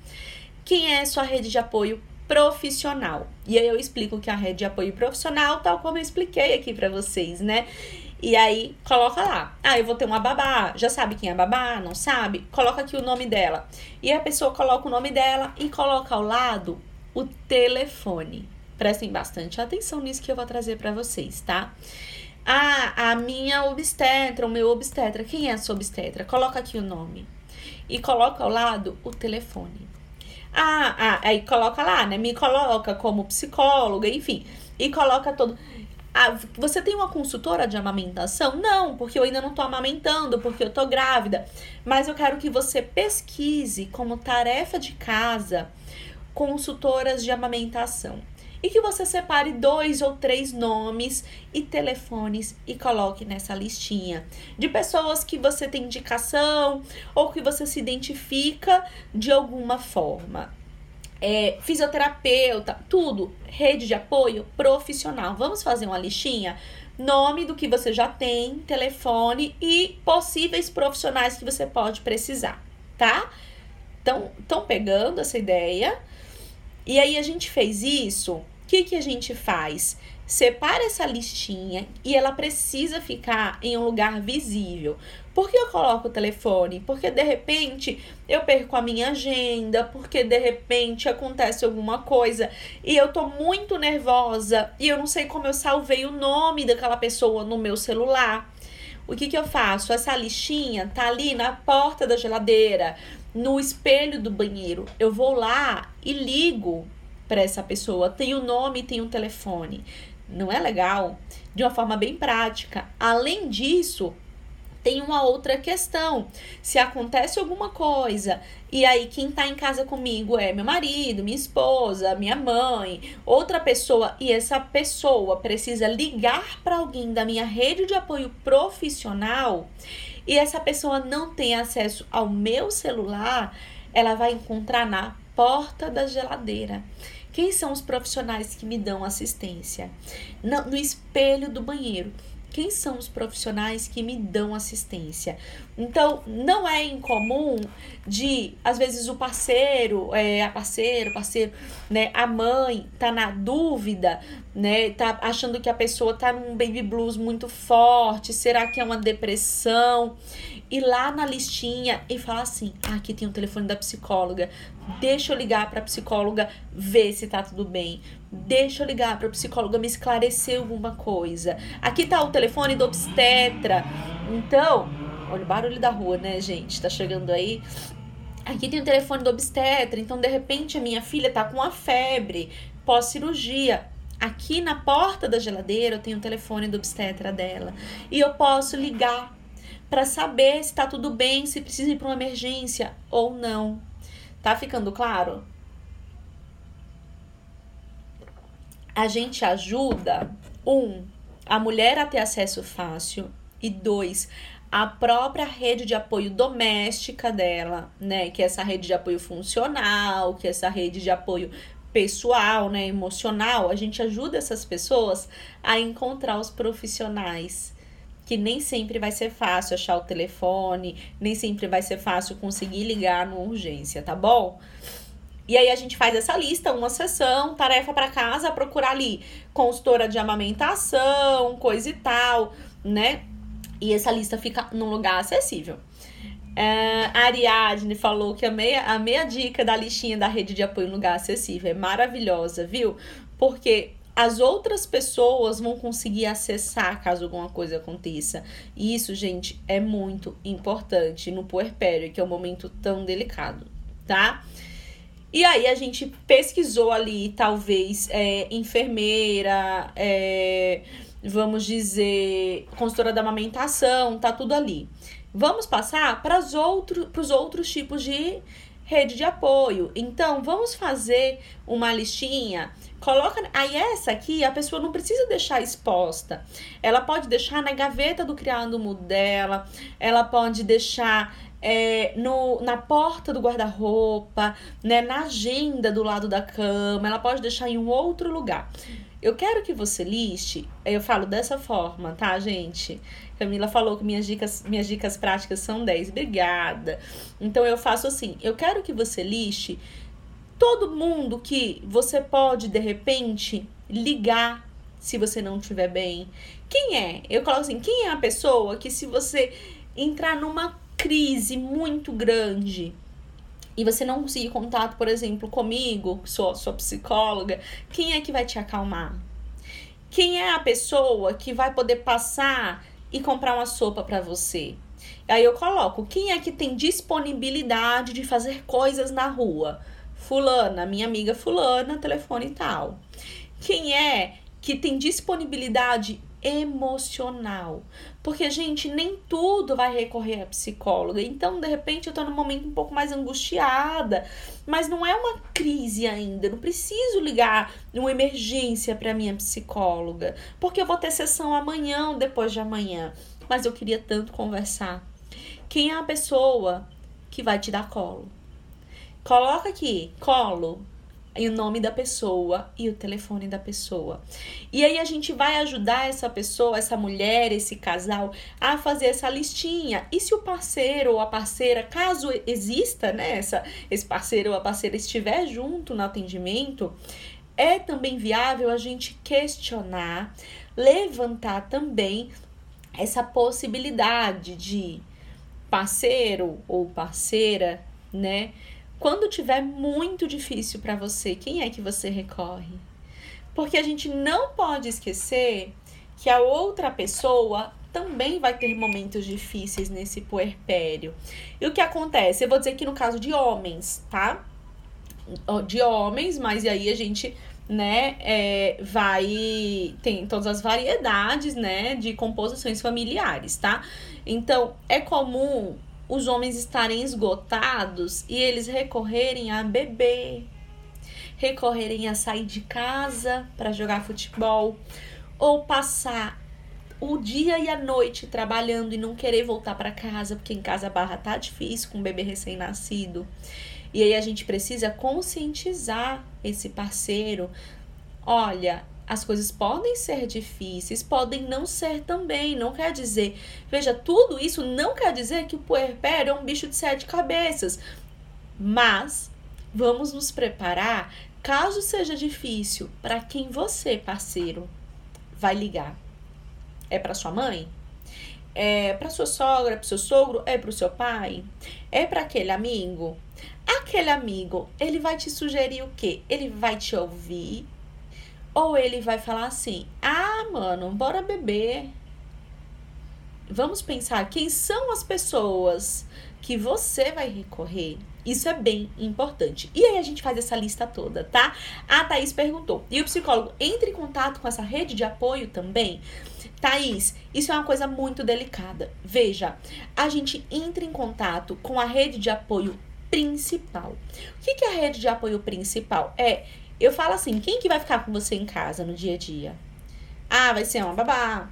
quem é sua rede de apoio profissional. E aí eu explico que a rede de apoio profissional, tal como eu expliquei aqui para vocês, né? E aí coloca lá. Ah, eu vou ter uma babá. Já sabe quem é babá? Não sabe? Coloca aqui o nome dela. E a pessoa coloca o nome dela e coloca ao lado o telefone. Prestem bastante atenção nisso que eu vou trazer para vocês, tá? Ah, a minha obstetra, o meu obstetra. Quem é a sua obstetra? Coloca aqui o nome. E coloca ao lado o telefone. Ah, ah, aí coloca lá, né? Me coloca como psicóloga, enfim. E coloca todo. Ah, você tem uma consultora de amamentação? Não, porque eu ainda não tô amamentando, porque eu tô grávida. Mas eu quero que você pesquise como tarefa de casa consultoras de amamentação e que você separe dois ou três nomes e telefones e coloque nessa listinha de pessoas que você tem indicação ou que você se identifica de alguma forma. É, fisioterapeuta, tudo, rede de apoio profissional. Vamos fazer uma listinha? Nome do que você já tem, telefone e possíveis profissionais que você pode precisar, tá? Estão pegando essa ideia? E aí a gente fez isso que, que a gente faz? Separa essa listinha e ela precisa ficar em um lugar visível. Por que eu coloco o telefone? Porque de repente eu perco a minha agenda, porque de repente acontece alguma coisa e eu tô muito nervosa e eu não sei como eu salvei o nome daquela pessoa no meu celular. O que, que eu faço? Essa listinha tá ali na porta da geladeira, no espelho do banheiro. Eu vou lá e ligo para essa pessoa. Tem o um nome, tem um telefone. Não é legal? De uma forma bem prática. Além disso, tem uma outra questão. Se acontece alguma coisa e aí quem tá em casa comigo é meu marido, minha esposa, minha mãe, outra pessoa e essa pessoa precisa ligar para alguém da minha rede de apoio profissional e essa pessoa não tem acesso ao meu celular, ela vai encontrar na porta da geladeira. Quem são os profissionais que me dão assistência? No, no espelho do banheiro quem são os profissionais que me dão assistência. Então, não é incomum de, às vezes, o parceiro, é, a parceira, o parceiro, né, a mãe tá na dúvida, né, tá achando que a pessoa tá num baby blues muito forte, será que é uma depressão? Ir lá na listinha e falar assim: ah, aqui tem o um telefone da psicóloga, deixa eu ligar para a psicóloga ver se tá tudo bem. Deixa eu ligar para a psicóloga me esclarecer alguma coisa. Aqui tá o telefone do obstetra. Então, olha o barulho da rua, né, gente? Tá chegando aí. Aqui tem o telefone do obstetra, então de repente a minha filha tá com uma febre pós-cirurgia. Aqui na porta da geladeira eu tenho o telefone do obstetra dela e eu posso ligar para saber se está tudo bem, se precisa ir para uma emergência ou não. Tá ficando claro? A gente ajuda um a mulher a ter acesso fácil E dois, a própria rede de apoio doméstica dela, né? Que é essa rede de apoio funcional, que é essa rede de apoio pessoal, né, emocional, a gente ajuda essas pessoas a encontrar os profissionais. Que nem sempre vai ser fácil achar o telefone, nem sempre vai ser fácil conseguir ligar no urgência, tá bom? E aí a gente faz essa lista, uma sessão, tarefa para casa, procurar ali consultora de amamentação, coisa e tal, né? E essa lista fica num lugar acessível. Uh, a Ariadne falou que a meia, a meia dica da listinha da rede de apoio em lugar acessível é maravilhosa, viu? Porque as outras pessoas vão conseguir acessar caso alguma coisa aconteça. E isso, gente, é muito importante no puerpério, que é um momento tão delicado, tá? E aí a gente pesquisou ali, talvez, é, enfermeira, é, vamos dizer, consultora da amamentação, tá tudo ali. Vamos passar para os outro, outros tipos de rede de apoio. Então, vamos fazer uma listinha. Coloca. Aí, essa aqui a pessoa não precisa deixar exposta. Ela pode deixar na gaveta do criado mudo dela, ela pode deixar é, no, na porta do guarda-roupa, né, na agenda do lado da cama, ela pode deixar em um outro lugar. Eu quero que você liste, eu falo dessa forma, tá, gente? Camila falou que minhas dicas, minhas dicas práticas são 10. Obrigada. Então eu faço assim, eu quero que você liste todo mundo que você pode de repente ligar se você não estiver bem. Quem é? Eu coloco assim, quem é a pessoa que se você entrar numa crise muito grande, e você não conseguir contato, por exemplo, comigo, sou sua psicóloga, quem é que vai te acalmar? Quem é a pessoa que vai poder passar e comprar uma sopa para você? Aí eu coloco, quem é que tem disponibilidade de fazer coisas na rua? Fulana, minha amiga fulana, telefone e tal. Quem é que tem disponibilidade emocional. Porque, gente, nem tudo vai recorrer a psicóloga. Então, de repente, eu tô num momento um pouco mais angustiada, mas não é uma crise ainda. Não preciso ligar uma emergência para minha psicóloga, porque eu vou ter sessão amanhã ou depois de amanhã. Mas eu queria tanto conversar. Quem é a pessoa que vai te dar colo? Coloca aqui, colo, e o nome da pessoa e o telefone da pessoa. E aí a gente vai ajudar essa pessoa, essa mulher, esse casal a fazer essa listinha. E se o parceiro ou a parceira, caso exista, né, essa, esse parceiro ou a parceira estiver junto no atendimento, é também viável a gente questionar, levantar também essa possibilidade de parceiro ou parceira, né? Quando tiver muito difícil para você, quem é que você recorre? Porque a gente não pode esquecer que a outra pessoa também vai ter momentos difíceis nesse puerpério. E o que acontece? Eu vou dizer que no caso de homens, tá? De homens, mas aí a gente, né, é, vai. Tem todas as variedades, né, de composições familiares, tá? Então, é comum os homens estarem esgotados e eles recorrerem a beber, recorrerem a sair de casa para jogar futebol ou passar o dia e a noite trabalhando e não querer voltar para casa porque em casa a barra tá difícil com um bebê recém-nascido. E aí a gente precisa conscientizar esse parceiro. Olha, as coisas podem ser difíceis, podem não ser também. Não quer dizer. Veja, tudo isso não quer dizer que o puerpério é um bicho de sete cabeças. Mas vamos nos preparar caso seja difícil. Para quem você, parceiro, vai ligar? É para sua mãe? É para sua sogra, para seu sogro? É para o seu pai? É para aquele amigo? Aquele amigo, ele vai te sugerir o quê? Ele vai te ouvir, ou ele vai falar assim: ah, mano, bora beber. Vamos pensar quem são as pessoas que você vai recorrer. Isso é bem importante. E aí a gente faz essa lista toda, tá? A Thaís perguntou: e o psicólogo entra em contato com essa rede de apoio também? Thaís, isso é uma coisa muito delicada. Veja, a gente entra em contato com a rede de apoio principal. O que é a rede de apoio principal? É eu falo assim, quem que vai ficar com você em casa no dia a dia? Ah, vai ser uma babá,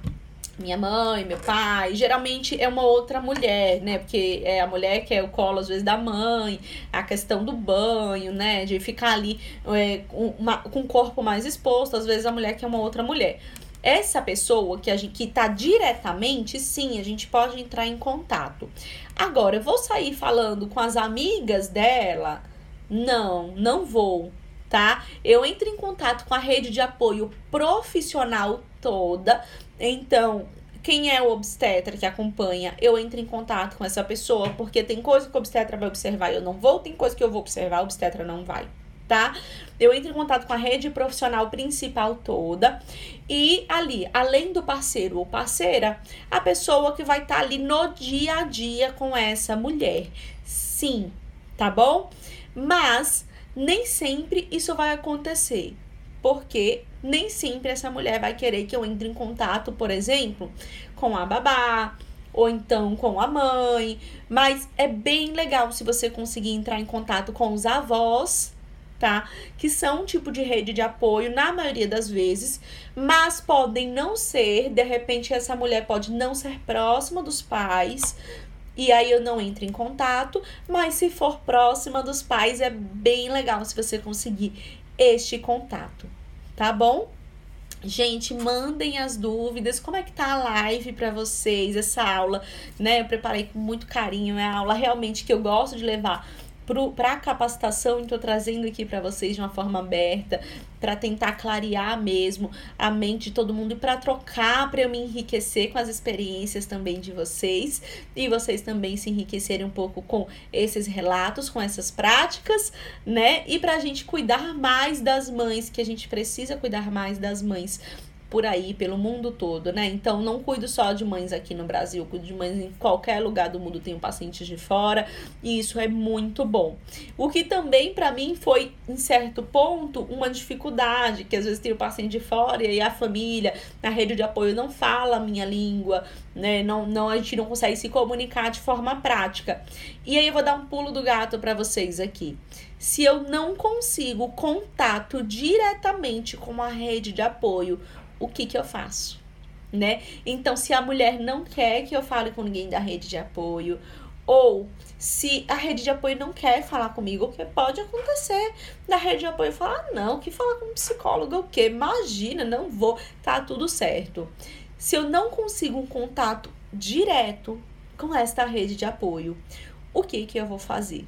minha mãe, meu pai, geralmente é uma outra mulher, né? Porque é a mulher que é o colo, às vezes, da mãe, a questão do banho, né? De ficar ali é, com, uma, com o corpo mais exposto, às vezes a mulher que é uma outra mulher. Essa pessoa que a gente que tá diretamente, sim, a gente pode entrar em contato. Agora, eu vou sair falando com as amigas dela? Não, não vou, tá? Eu entro em contato com a rede de apoio profissional toda então, quem é o obstetra que acompanha, eu entro em contato com essa pessoa, porque tem coisa que o obstetra vai observar e eu não vou, tem coisa que eu vou observar, o obstetra não vai, tá? Eu entro em contato com a rede profissional principal toda e ali, além do parceiro ou parceira, a pessoa que vai estar tá ali no dia a dia com essa mulher. Sim, tá bom? Mas nem sempre isso vai acontecer porque nem sempre essa mulher vai querer que eu entre em contato, por exemplo, com a babá ou então com a mãe, mas é bem legal se você conseguir entrar em contato com os avós, tá? Que são um tipo de rede de apoio na maioria das vezes, mas podem não ser, de repente essa mulher pode não ser próxima dos pais, e aí eu não entro em contato, mas se for próxima dos pais é bem legal se você conseguir este contato, tá bom? Gente, mandem as dúvidas, como é que tá a live para vocês, essa aula, né? Eu preparei com muito carinho, é a aula realmente que eu gosto de levar para a capacitação, estou trazendo aqui para vocês de uma forma aberta, para tentar clarear mesmo a mente de todo mundo e para trocar, para eu me enriquecer com as experiências também de vocês e vocês também se enriquecerem um pouco com esses relatos, com essas práticas, né? E para a gente cuidar mais das mães, que a gente precisa cuidar mais das mães por aí, pelo mundo todo, né? Então, não cuido só de mães aqui no Brasil, cuido de mães em qualquer lugar do mundo, tenho pacientes de fora, e isso é muito bom. O que também, para mim, foi, em certo ponto, uma dificuldade, que às vezes tem o paciente de fora e aí a família, a rede de apoio não fala a minha língua, né? Não, não, a gente não consegue se comunicar de forma prática. E aí eu vou dar um pulo do gato para vocês aqui. Se eu não consigo contato diretamente com a rede de apoio, o que que eu faço, né? Então, se a mulher não quer que eu fale com ninguém da rede de apoio, ou se a rede de apoio não quer falar comigo, o que pode acontecer da rede de apoio falar, não, que falar com um psicólogo, o quê? Imagina, não vou, tá tudo certo. Se eu não consigo um contato direto com esta rede de apoio, o que que eu vou fazer?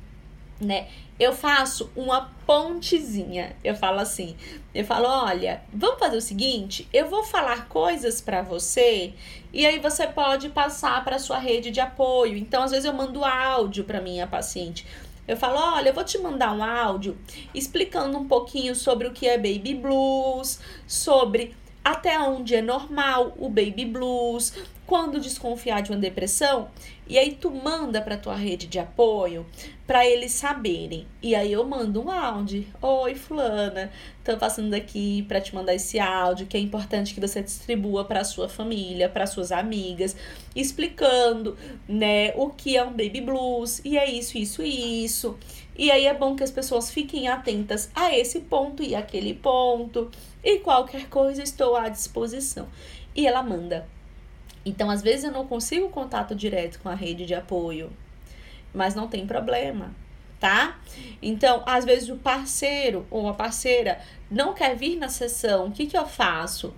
né? Eu faço uma pontezinha. Eu falo assim, eu falo, olha, vamos fazer o seguinte, eu vou falar coisas para você e aí você pode passar para sua rede de apoio. Então, às vezes eu mando áudio para minha paciente. Eu falo, olha, eu vou te mandar um áudio explicando um pouquinho sobre o que é baby blues, sobre até onde é normal o baby blues, quando desconfiar de uma depressão, e aí tu manda para tua rede de apoio para eles saberem. E aí eu mando um áudio. Oi, fulana, tô passando aqui para te mandar esse áudio que é importante que você distribua para sua família, para suas amigas, explicando, né, o que é um baby blues e é isso, isso e isso. E aí é bom que as pessoas fiquem atentas a esse ponto e aquele ponto. E qualquer coisa estou à disposição. E ela manda. Então, às vezes eu não consigo contato direto com a rede de apoio, mas não tem problema, tá? Então, às vezes o parceiro ou a parceira não quer vir na sessão, o que, que eu faço?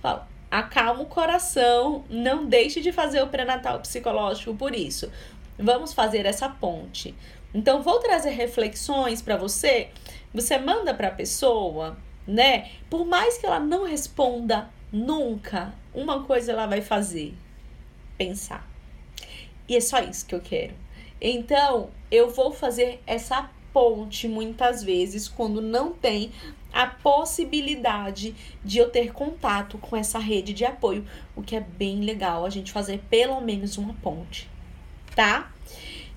Falo, acalma o coração, não deixe de fazer o pré-natal psicológico por isso. Vamos fazer essa ponte. Então, vou trazer reflexões para você. Você manda para a pessoa, né? Por mais que ela não responda nunca, uma coisa ela vai fazer: pensar. E é só isso que eu quero. Então, eu vou fazer essa ponte muitas vezes quando não tem a possibilidade de eu ter contato com essa rede de apoio, o que é bem legal a gente fazer pelo menos uma ponte, tá?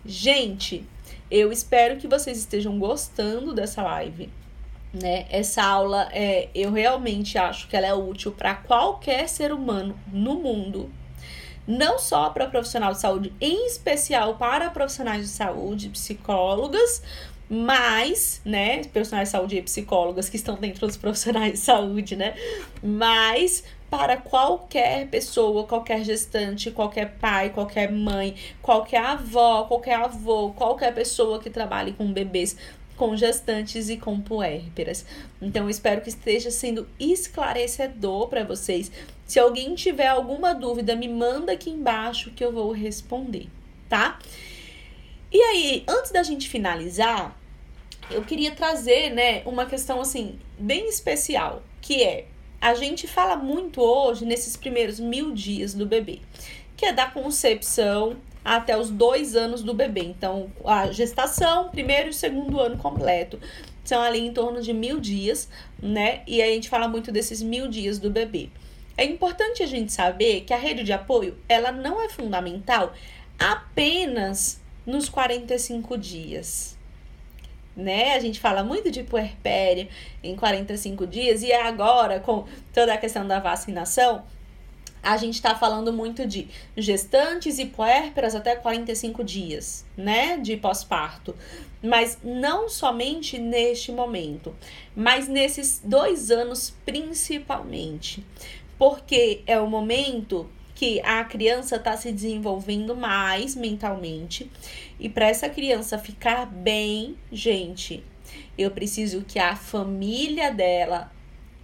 Gente, eu espero que vocês estejam gostando dessa live. Né? Essa aula é, eu realmente acho que ela é útil para qualquer ser humano no mundo, não só para profissional de saúde, em especial para profissionais de saúde, psicólogas, mas, né, profissionais de saúde e psicólogas que estão dentro dos profissionais de saúde, né, mas para qualquer pessoa, qualquer gestante, qualquer pai, qualquer mãe, qualquer avó, qualquer avô, qualquer pessoa que trabalhe com bebês com gestantes e com puérperas. Então, espero que esteja sendo esclarecedor para vocês. Se alguém tiver alguma dúvida, me manda aqui embaixo que eu vou responder, tá? E aí, antes da gente finalizar, eu queria trazer, né, uma questão assim bem especial, que é a gente fala muito hoje nesses primeiros mil dias do bebê, que é da concepção até os dois anos do bebê. Então, a gestação, primeiro e segundo ano completo, são ali em torno de mil dias, né? E a gente fala muito desses mil dias do bebê. É importante a gente saber que a rede de apoio, ela não é fundamental apenas nos 45 dias. Né? A gente fala muito de puerpério em 45 dias e agora com toda a questão da vacinação, a gente está falando muito de gestantes e puérperas até 45 dias, né, de pós-parto. Mas não somente neste momento, mas nesses dois anos principalmente. Porque é o momento que a criança está se desenvolvendo mais mentalmente. E para essa criança ficar bem, gente, eu preciso que a família dela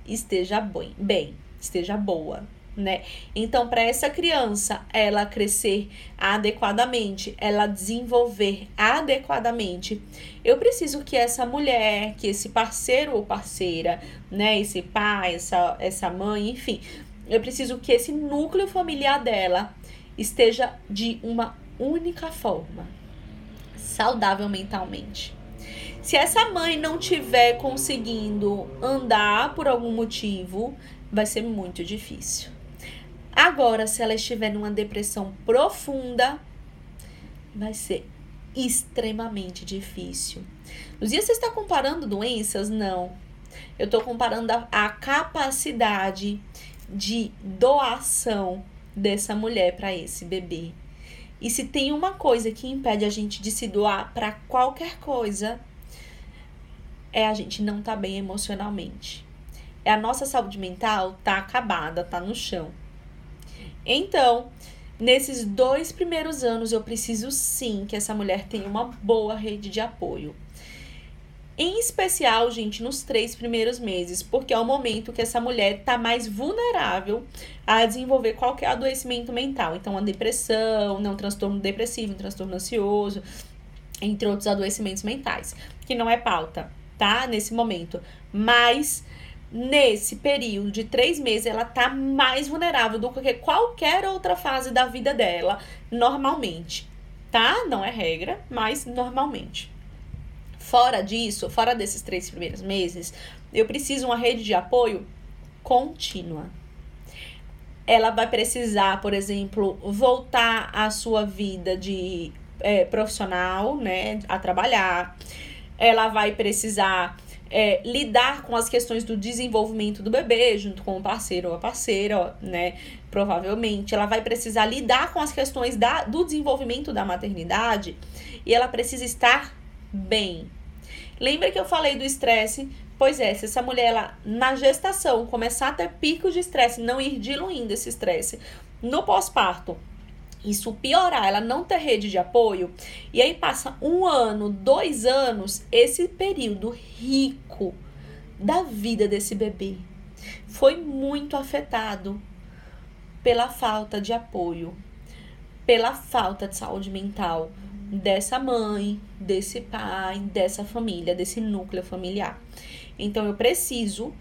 esteja bem, esteja boa, né? Então, para essa criança ela crescer adequadamente, ela desenvolver adequadamente, eu preciso que essa mulher, que esse parceiro ou parceira, né, esse pai, essa, essa mãe, enfim, eu preciso que esse núcleo familiar dela esteja de uma única forma, saudável mentalmente. Se essa mãe não tiver conseguindo andar por algum motivo, vai ser muito difícil. Agora, se ela estiver numa depressão profunda, vai ser extremamente difícil. Luzia, você está comparando doenças? Não. Eu estou comparando a, a, capacidade de doação dessa mulher para esse bebê. E se tem uma coisa que impede a gente de se doar para qualquer coisa, é a gente não tá bem emocionalmente. É a nossa saúde mental tá acabada, tá no chão. Então, nesses dois primeiros anos, eu preciso sim que essa mulher tenha uma boa rede de apoio. Em especial, gente, nos três primeiros meses, porque é o momento que essa mulher está mais vulnerável a desenvolver qualquer adoecimento mental. Então, uma depressão, né, um transtorno depressivo, um transtorno ansioso, entre outros adoecimentos mentais, que não é pauta, tá? Nesse momento. Mas nesse período de três meses, ela tá mais vulnerável do que qualquer outra fase da vida dela, normalmente, tá? Não é regra, mas normalmente. Fora disso, fora desses três primeiros meses, eu preciso uma rede de apoio contínua. Ela vai precisar, por exemplo, voltar à sua vida de é, profissional, né, a trabalhar. Ela vai precisar é, lidar com as questões do desenvolvimento do bebê junto com o parceiro ou a parceira, né? Provavelmente. Ela vai precisar lidar com as questões da, do desenvolvimento da maternidade e ela precisa estar bem. Lembra que eu falei do estresse? Pois é, se essa mulher ela, na gestação começar a ter picos de estresse, não ir diluindo esse estresse no pós-parto, isso piorar, ela não ter rede de apoio, e aí passa um ano, dois anos, esse período rico da vida desse bebê foi muito afetado pela falta de apoio, pela falta de saúde mental dessa mãe, desse pai, dessa família, desse núcleo familiar. Então eu preciso,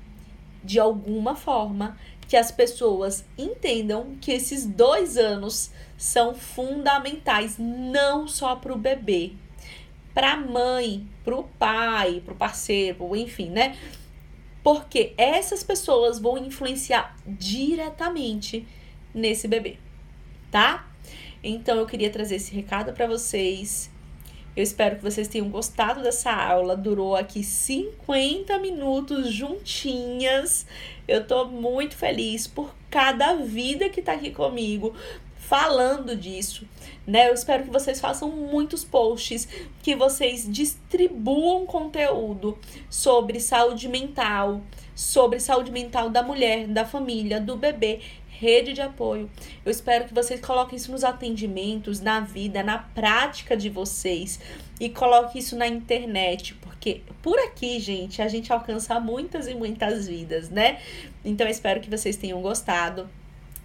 de alguma forma, que as pessoas entendam que esses dois anos são fundamentais, não só para o bebê, para a mãe, para o pai, para o parceiro, enfim, né? Porque essas pessoas vão influenciar diretamente nesse bebê, tá? Então eu queria trazer esse recado para vocês. Eu espero que vocês tenham gostado dessa aula. Durou aqui 50 minutos juntinhas. Eu tô muito feliz por cada vida que tá aqui comigo, falando disso, né? Eu espero que vocês façam muitos posts, que vocês distribuam conteúdo sobre saúde mental, sobre saúde mental da mulher, da família, do bebê, rede de apoio. Eu espero que vocês coloquem isso nos atendimentos, na vida, na prática de vocês e coloquem isso na internet, porque por aqui, gente, a gente alcança muitas e muitas vidas, né? Então eu espero que vocês tenham gostado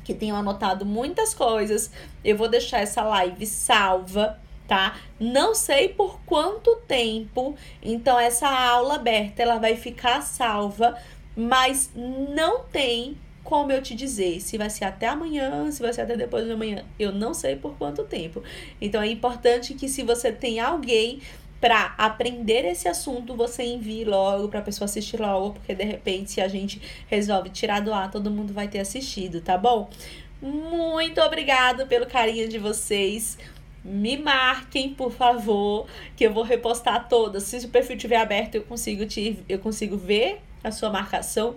que tenham anotado muitas coisas. Eu vou deixar essa live salva, tá? Não sei por quanto tempo, então essa aula aberta ela vai ficar salva, mas não tem como eu te dizer se vai ser até amanhã, se vai ser até depois de amanhã. Eu não sei por quanto tempo. Então é importante que se você tem alguém para aprender esse assunto, você envie logo para a pessoa assistir logo, porque de repente se a gente resolve tirar do ar, todo mundo vai ter assistido, tá bom? Muito obrigado pelo carinho de vocês. Me marquem, por favor, que eu vou repostar todas. Se o perfil estiver aberto, eu consigo te eu consigo ver a sua marcação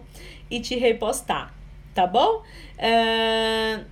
e te repostar, tá bom? Uh,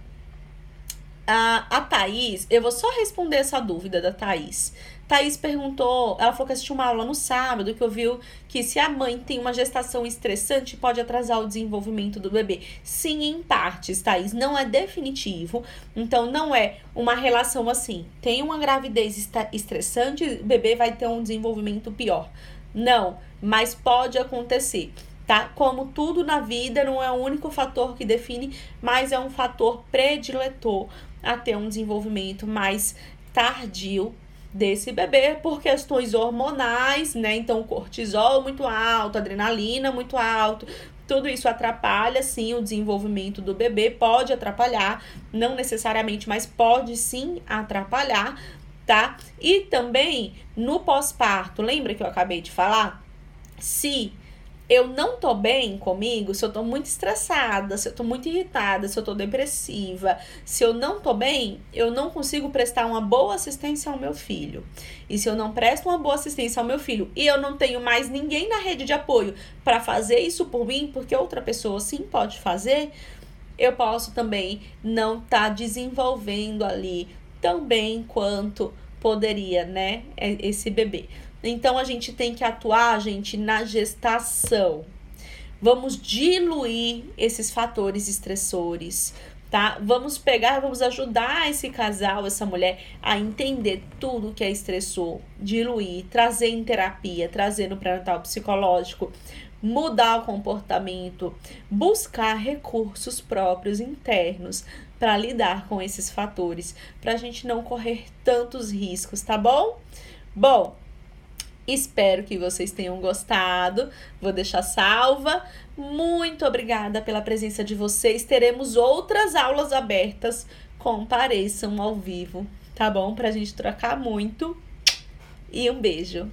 a, a Thaís, eu vou só responder essa dúvida da Thaís. Thaís perguntou, ela falou que assistiu uma aula no sábado, que ouviu que se a mãe tem uma gestação estressante, pode atrasar o desenvolvimento do bebê. Sim, em partes, Thaís, não é definitivo. Então, não é uma relação assim. Tem uma gravidez estressante, o bebê vai ter um desenvolvimento pior. Não, mas pode acontecer. Tá? Como tudo na vida, não é o único fator que define, mas é um fator prediletor a ter um desenvolvimento mais tardio desse bebê por questões hormonais, né? Então, cortisol muito alto, adrenalina muito alto, tudo isso atrapalha sim o desenvolvimento do bebê, pode atrapalhar, não necessariamente, mas pode sim atrapalhar, tá? E também no pós-parto, lembra que eu acabei de falar? Se eu não tô bem comigo, se eu tô muito estressada, se eu tô muito irritada, se eu tô depressiva, se eu não tô bem, eu não consigo prestar uma boa assistência ao meu filho. E se eu não presto uma boa assistência ao meu filho e eu não tenho mais ninguém na rede de apoio para fazer isso por mim, porque outra pessoa sim pode fazer, eu posso também não estar tá desenvolvendo ali tão bem quanto poderia, né, esse bebê. Então a gente tem que atuar, gente, na gestação. Vamos diluir esses fatores estressores, tá? Vamos pegar, vamos ajudar esse casal, essa mulher a entender tudo que é estressor, diluir, trazer em terapia, trazer no pré-natal psicológico, mudar o comportamento, buscar recursos próprios internos para lidar com esses fatores, para a gente não correr tantos riscos, tá bom? Bom, Espero que vocês tenham gostado. Vou deixar salva. Muito obrigada pela presença de vocês. Teremos outras aulas abertas. Compareçam ao vivo, tá bom? Pra gente trocar muito. E um beijo.